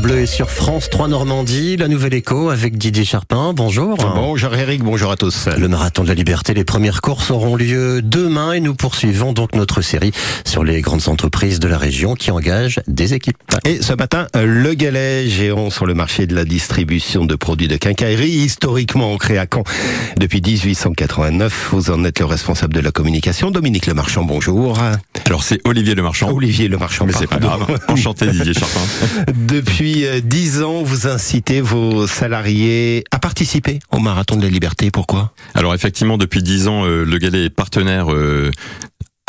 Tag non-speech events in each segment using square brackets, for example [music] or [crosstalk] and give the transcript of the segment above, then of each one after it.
Bleu et sur France 3 Normandie, la Nouvelle Écho avec Didier Charpin. Bonjour. Bonjour Eric, bonjour à tous. Le marathon de la liberté, les premières courses auront lieu demain et nous poursuivons donc notre série sur les grandes entreprises de la région qui engagent des équipes. Et ce matin, le galet géant sur le marché de la distribution de produits de quincaillerie, historiquement ancré à Caen depuis 1889. Vous en êtes le responsable de la communication. Dominique Lemarchand, bonjour. Alors c'est Olivier Lemarchand. Olivier Lemarchand. Mais c'est pas grave. Enchanté Didier [laughs] Charpin. Depuis euh, dix ans, vous incitez vos salariés à participer au Marathon de la Liberté. Pourquoi? Alors effectivement, depuis dix ans, euh, le Galet est partenaire euh,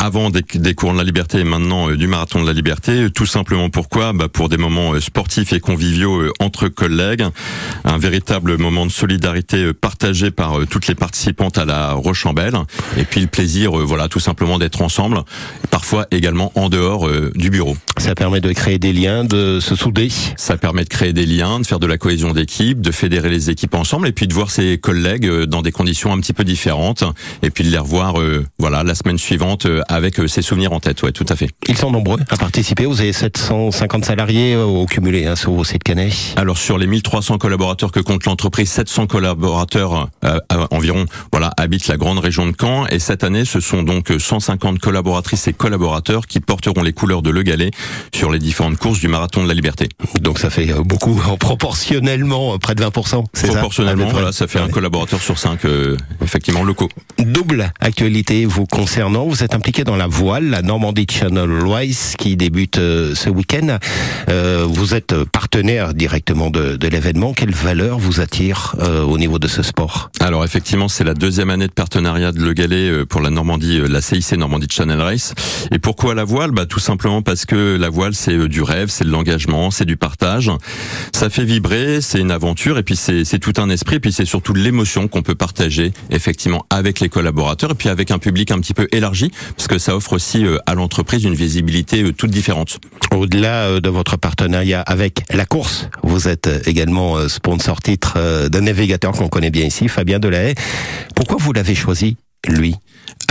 avant des, des cours de la liberté et maintenant euh, du marathon de la liberté. Tout simplement pourquoi? Bah Pour des moments euh, sportifs et conviviaux euh, entre collègues, un véritable moment de solidarité partagé par toutes les participantes à la Rochambelle, et puis le plaisir, voilà, tout simplement d'être ensemble, parfois également en dehors du bureau. Ça permet de créer des liens, de se souder. Ça permet de créer des liens, de faire de la cohésion d'équipe, de fédérer les équipes ensemble, et puis de voir ses collègues dans des conditions un petit peu différentes, et puis de les revoir, voilà, la semaine suivante avec euh, ses souvenirs en tête, ouais, tout à fait. Ils sont nombreux à participer. Vous avez 750 salariés euh, au cumulé hein, sur vos sites Canet. Alors sur les 1300 collaborateurs que compte l'entreprise, 700 collaborateurs euh, environ, voilà, habitent la grande région de Caen. Et cette année, ce sont donc 150 collaboratrices et collaborateurs qui porteront les couleurs de Le Galet sur les différentes courses du marathon de la Liberté. Donc ça fait beaucoup, proportionnellement près de 20%. Proportionnellement, ça voilà, ça fait un collaborateur sur cinq, effectivement locaux. Double actualité vous concernant. Vous êtes impliqué dans la voile, la Normandie Channel Race qui débute euh, ce week-end. Euh, vous êtes partenaire directement de, l'événement. Quelle valeur vous attire euh, au niveau de ce sport? Alors effectivement, c'est la deuxième année de partenariat de Le Galet pour la Normandie, la CIC Normandie Channel Race. Et pourquoi la voile? Bah tout simplement parce que la voile c'est du rêve, c'est de l'engagement, c'est du partage. Ça fait vibrer, c'est une aventure et puis c'est tout un esprit et puis c'est surtout l'émotion qu'on peut partager effectivement avec les collaborateurs et puis avec un public un petit peu élargi parce ça offre aussi euh, à l'entreprise une visibilité euh, toute différente. Au-delà euh, de votre partenariat avec la course, vous êtes également sponsor titre d'un navigateur qu'on connaît bien ici, Fabien Delahaye. Pourquoi vous l'avez choisi, lui?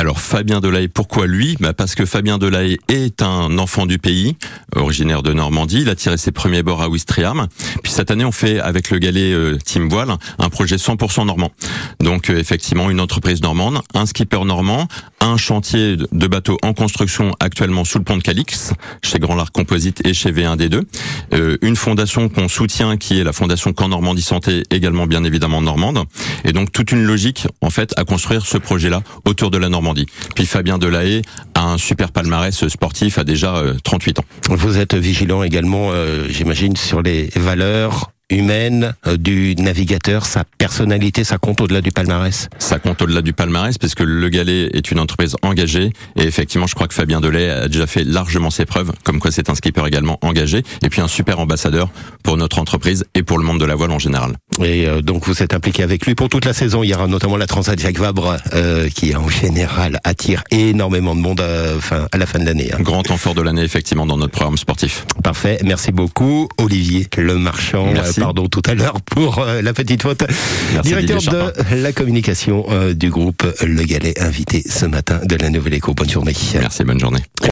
Alors Fabien Delahaye, pourquoi lui? Bah Parce que Fabien Delahaye est un enfant du pays, originaire de Normandie. Il a tiré ses premiers bords à Ouistreham. Puis cette année, on fait avec le galet euh, Team Voile un projet 100% normand. Donc euh, effectivement, une entreprise normande, un skipper normand, un chantier de bateaux en construction actuellement sous le pont de Calix, chez Grand Larc Composite et chez V1D2. Euh, une fondation qu'on soutient qui est la fondation Camp Normandie Santé, également bien évidemment normande. Et donc toute une logique en fait à construire ce projet-là autour de la Normandie. Puis Fabien Delahaye a un super palmarès sportif à déjà 38 ans. Vous êtes vigilant également, euh, j'imagine, sur les valeurs humaine euh, du navigateur, sa personnalité, ça compte au-delà du palmarès Ça compte au-delà du palmarès parce que Le Galet est une entreprise engagée et effectivement je crois que Fabien Delay a déjà fait largement ses preuves, comme quoi c'est un skipper également engagé et puis un super ambassadeur pour notre entreprise et pour le monde de la voile en général. Et euh, donc vous êtes impliqué avec lui pour toute la saison. Il y aura notamment la Transat Jacques Vabre euh, qui en général attire énormément de monde à, fin, à la fin de l'année. Hein. Grand temps fort de l'année effectivement dans notre programme sportif. Parfait, merci beaucoup Olivier Le Marchand. Merci pardon tout à l'heure pour euh, la petite faute. Directeur de la communication euh, du groupe Le Galet, invité ce matin de la Nouvelle Écho. Bonne journée. Merci, bonne journée.